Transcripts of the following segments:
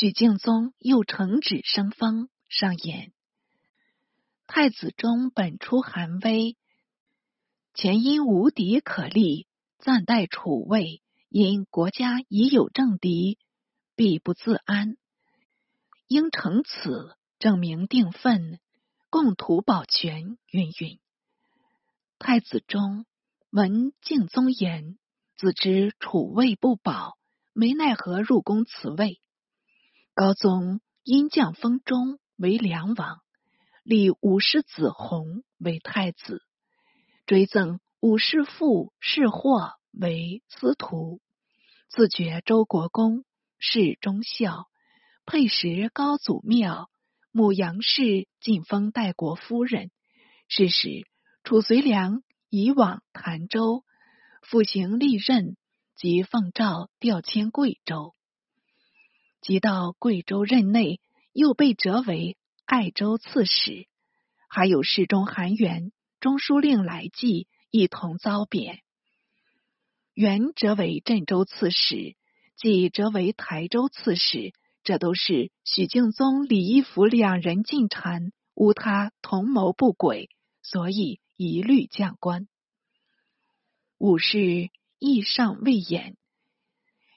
许敬宗又呈旨生封，上言：太子中本出寒微，前因无敌可立，暂代储位。因国家已有政敌，必不自安，应乘此证明定分，共图保全。云云。太子中闻敬宗言，自知储位不保，没奈何入宫辞位。高宗因降封中为梁王，立武氏子弘为太子，追赠武氏父世霍。为司徒，自觉周国公，是忠孝，配食高祖庙，母杨氏晋封代国夫人。是时，褚遂良以往潭州，复行历任，即奉诏调迁贵州。即到贵州任内，又被折为爱州刺史，还有侍中韩元、中书令来济一同遭贬。原折为镇州刺史，即折为台州刺史，这都是许敬宗、李义府两人进谗，诬他同谋不轨，所以一律降官。武士意尚未演，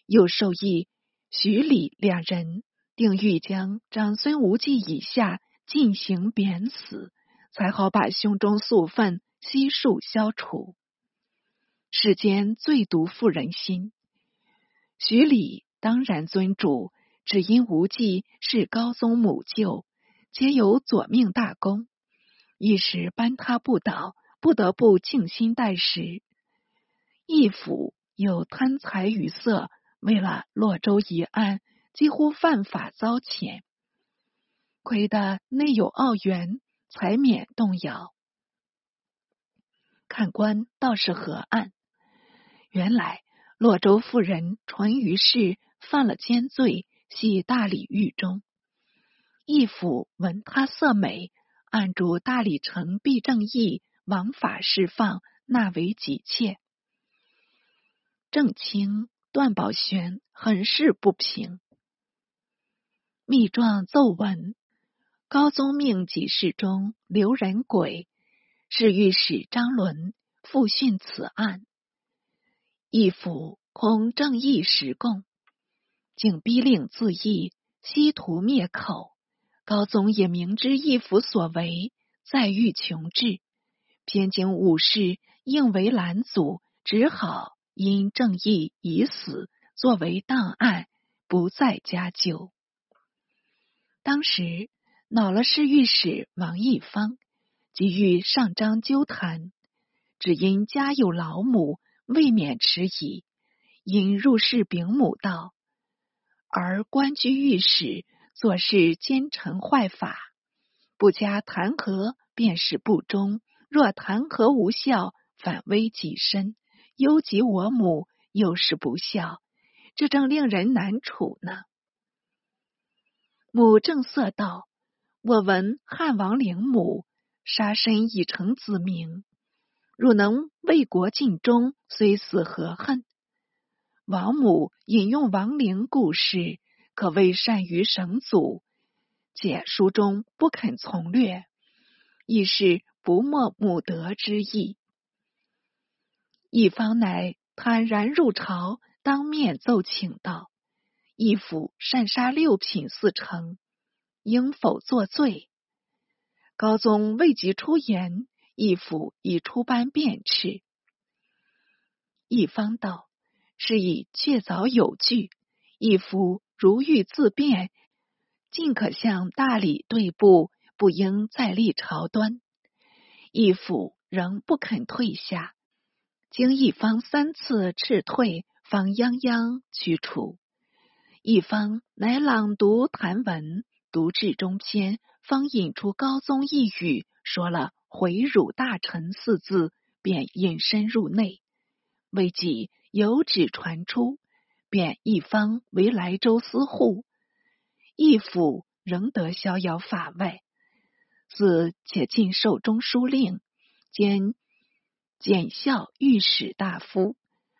又授意徐李两人，定欲将长孙无忌以下进行贬死，才好把胸中宿愤悉数消除。世间最毒妇人心。徐礼当然尊主，只因无忌是高宗母舅，皆有左命大功，一时扳他不倒，不得不静心待时。义府有贪财与色，为了洛州一案，几乎犯法遭谴，亏得内有奥元，才免动摇。看官倒是何案？原来洛州妇人淳于氏犯了奸罪，系大理狱中。义府闻他色美，按住大理丞毕正义，王法释放，纳为己妾。正卿段宝玄很是不平，密状奏闻，高宗命几事中刘仁轨、侍御史张伦复讯此案。义府恐正义实供，竟逼令自缢，希图灭口。高宗也明知义府所为，再欲穷治，偏经武士应为拦阻，只好因正义已死，作为档案，不再加究。当时恼了侍御史王义方，即欲上章纠弹，只因家有老母。未免迟疑，因入室禀母道：“而官居御史，做事奸臣坏法，不加弹劾，便是不忠；若弹劾无效，反危己身，忧及我母，又是不孝，这正令人难处呢。”母正色道：“我闻汉王陵母，杀身已成子名。”若能为国尽忠，虽死何恨？王母引用王陵故事，可谓善于省祖。解书中不肯从略，亦是不没母德之意。一方乃坦然入朝，当面奏请道：“义府擅杀六品四丞，应否作罪？”高宗未及出言。义府已出班便斥，一方道是以确凿有据。义府如欲自辩，尽可向大理对簿，不应再立朝端。义府仍不肯退下，经一方三次斥退，方泱泱驱除。一方乃朗读谭文，读至中篇，方引出高宗一语，说了。回辱大臣四字，便隐身入内。未几，有旨传出，便一方为莱州司户，义府仍得逍遥法外。自且进授中书令，兼检校御史大夫，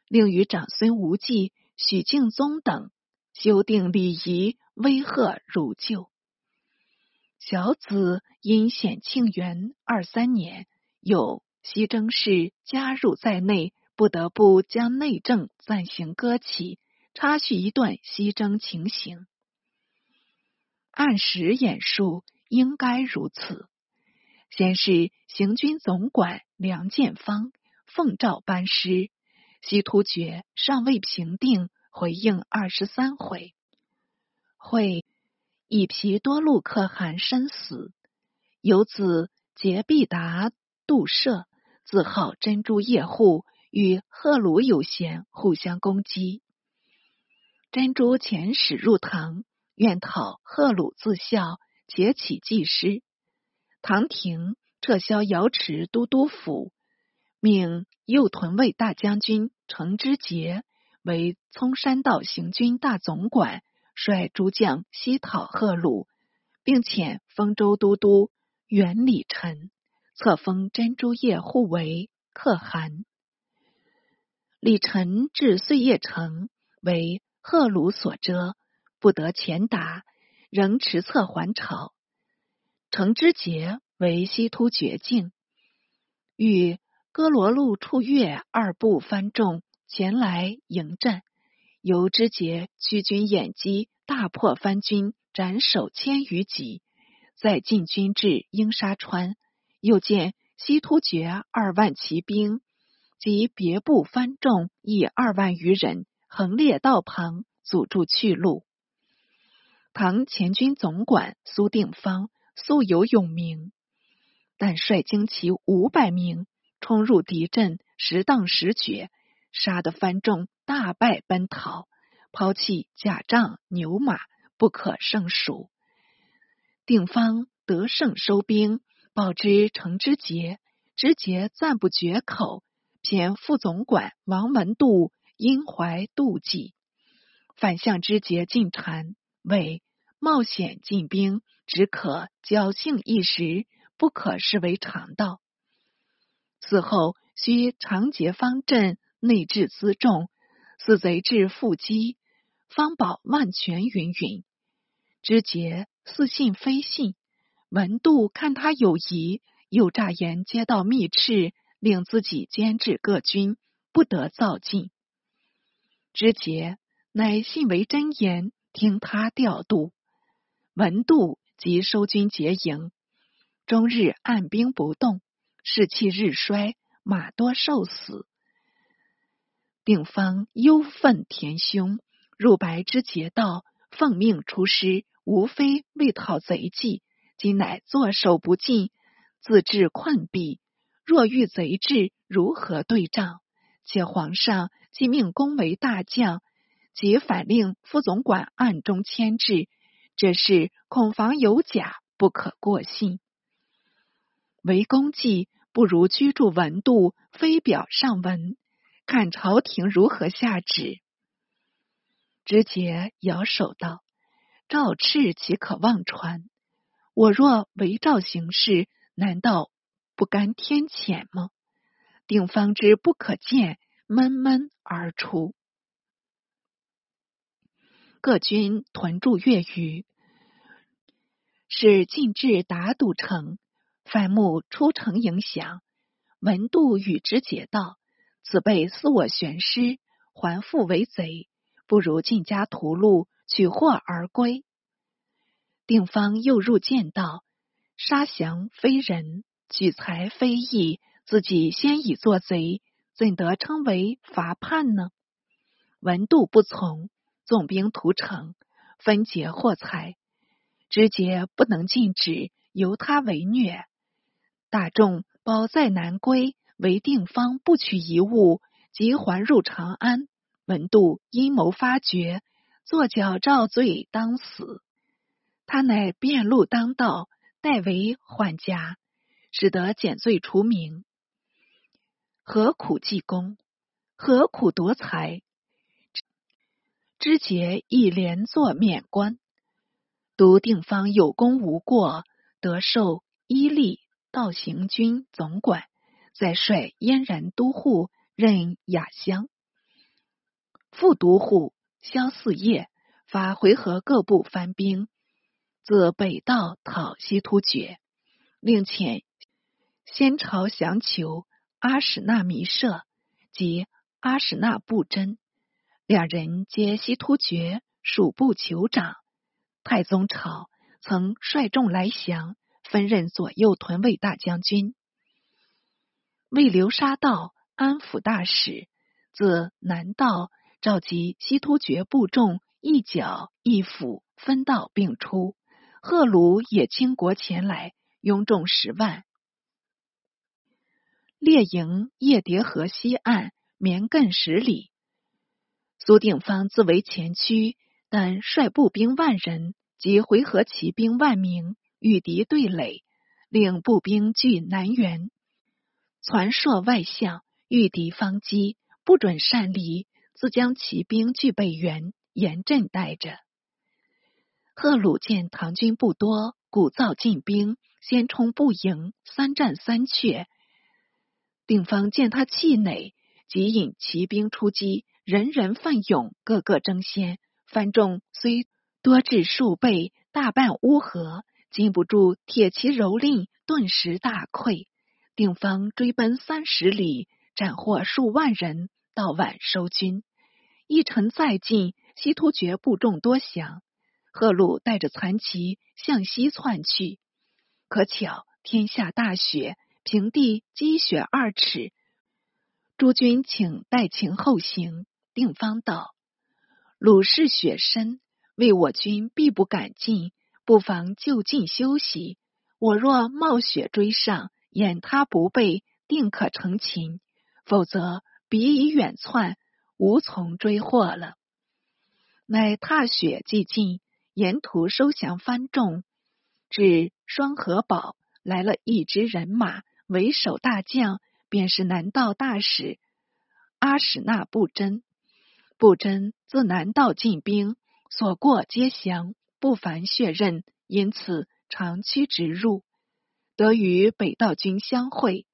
令与长孙无忌、许敬宗等修订礼仪，威吓如旧。小子因显庆元二三年，有西征事加入在内，不得不将内政暂行搁起。插叙一段西征情形。按时演述，应该如此。先是行军总管梁建芳奉诏班师，西突厥尚未平定，回应二十三回。会以皮多禄可汗身死，有子杰必达杜舍，自号珍珠叶护，与赫鲁有嫌，互相攻击。珍珠遣使入唐。愿讨贺鲁自效，结起祭师。唐廷撤销瑶池都督府，命右屯卫大将军程之杰为葱山道行军大总管，率诸将西讨贺鲁，并遣丰州都督袁礼臣册封珍珠叶护为可汗。李臣至碎叶城，为贺鲁所遮。不得前达，仍持策还朝。程之杰为西突厥境，与哥罗路处越二部番众前来迎战，由之杰驱军掩击，大破番军，斩首千余级。再进军至鹰沙川，又见西突厥二万骑兵及别部番众亦二万余人，横列道旁，阻住去路。唐前军总管苏定方素有勇名，但率精骑五百名冲入敌阵，十当十绝，杀得番众大败奔逃，抛弃甲仗牛马，不可胜数。定方得胜收兵，报之程之节，之节赞不绝口，偏副总管王文度因怀妒忌，反向之节进谗。为冒险进兵，只可侥幸一时，不可视为常道。此后需长结方阵，内置辎重，四贼至腹肌，方保万全。云云知节似信非信，文度看他有疑，又诈言接到密敕，令自己监制各军，不得造进。知节乃信为真言。听他调度，文度即收军结营，终日按兵不动，士气日衰，马多受死。定方忧愤填胸，入白之劫道，奉命出师，无非为讨贼计，今乃坐守不进，自致困弊。若遇贼至，如何对仗？且皇上既命公为大将。即反令副总管暗中牵制，这事恐防有假，不可过信。为公计，不如居住文度，非表上文，看朝廷如何下旨。直节摇手道：“赵赤岂可妄传？我若违诏行事，难道不甘天谴吗？”定方知不可见，闷闷而出。各军屯驻越余，使进至达堵城，反目出城迎降。文度与之解道：“此辈思我玄师，还复为贼，不如进家屠戮，取货而归。”定方又入见道：“杀降非人，取财非义，自己先已做贼，怎得称为伐叛呢？”文度不从。纵兵屠城，分劫获财，直节不能禁止，由他为虐。大众保在南归，为定方不取一物，即还入长安。文度阴谋发觉，作矫诏罪，当死。他乃辩路当道，代为缓家，使得减罪除名。何苦济公？何苦夺财？知节亦连坐免官，独定方有功无过，得受伊利道行军总管，再率燕然都护任雅乡，副都护萧四业，发回纥各部番兵，自北道讨西突厥，令遣先朝降求阿史那弥舍及阿史那布真，两人皆西突厥属部酋长。太宗朝曾率众来降，分任左右屯卫大将军，为流沙道安抚大使。自南道召集西突厥部众，一剿一抚，分道并出。贺鲁也倾国前来，拥众十万，列营夜叠河西岸，绵亘十里。苏定方自为前驱。但率步兵万人及回纥骑兵万名与敌对垒，令步兵据南原，传朔外向，遇敌方击，不准擅离，自将骑兵据北原，严阵待着。贺鲁见唐军不多，鼓噪进兵，先冲不营，三战三却。定方见他气馁，即引骑兵出击，人人奋勇，个个争先。番众虽多至数倍，大半乌合，禁不住铁骑蹂躏，顿时大溃。定方追奔三十里，斩获数万人，到晚收军。一城再进，西突厥部众多降。贺鲁带着残骑向西窜去，可巧天下大雪，平地积雪二尺。诸军请待情后行。定方道。鲁氏雪深，为我军必不敢进，不妨就近休息。我若冒雪追上，掩他不备，定可成擒；否则，彼已远窜，无从追获了。乃踏雪既进，沿途收降番众，至双河堡，来了一支人马，为首大将便是南道大使阿史那布真。布真自南道进兵，所过皆降，不凡血刃，因此长驱直入，得与北道军相会。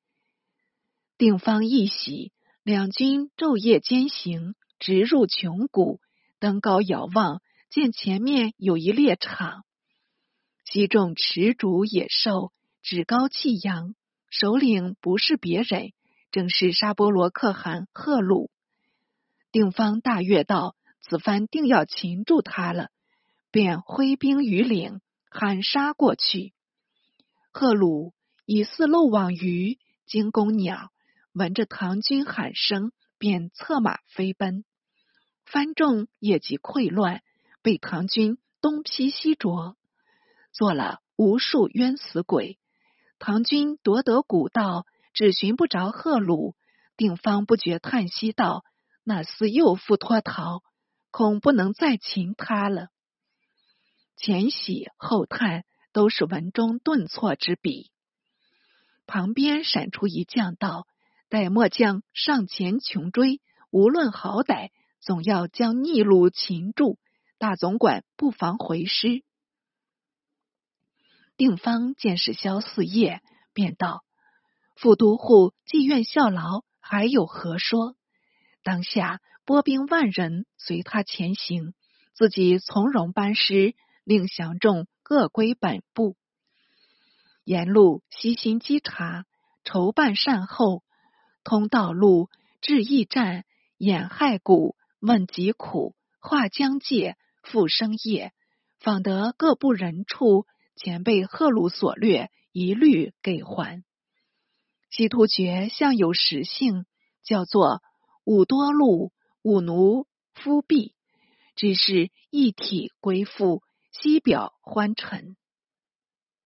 定方一喜，两军昼夜兼行，直入穷谷，登高遥望，见前面有一猎场，西众持竹野兽，趾高气扬，首领不是别人，正是沙波罗可汗贺鲁。定方大悦道：“此番定要擒住他了。”便挥兵于岭，喊杀过去。贺鲁以似漏网鱼，惊弓鸟，闻着唐军喊声，便策马飞奔。番众也即溃乱，被唐军东劈西啄，做了无数冤死鬼。唐军夺得古道，只寻不着贺鲁。定方不觉叹息道。那厮又复脱逃，恐不能再擒他了。前喜后叹，都是文中顿挫之笔。旁边闪出一将道：“待末将上前穷追，无论好歹，总要将逆路擒住。大总管不妨回师。”定方见是萧四叶，便道：“副都护既愿效劳，还有何说？”当下拨兵万人随他前行，自己从容班师，令降众各归本部。沿路悉心稽查，筹办善后，通道路，至驿站，掩害谷，问疾苦，画疆界，复生业，访得各部人处，前辈贺鲁所掠，一律给还。西突厥向有实姓，叫做。五多禄、五奴夫弼，只是一体归附，西表欢臣。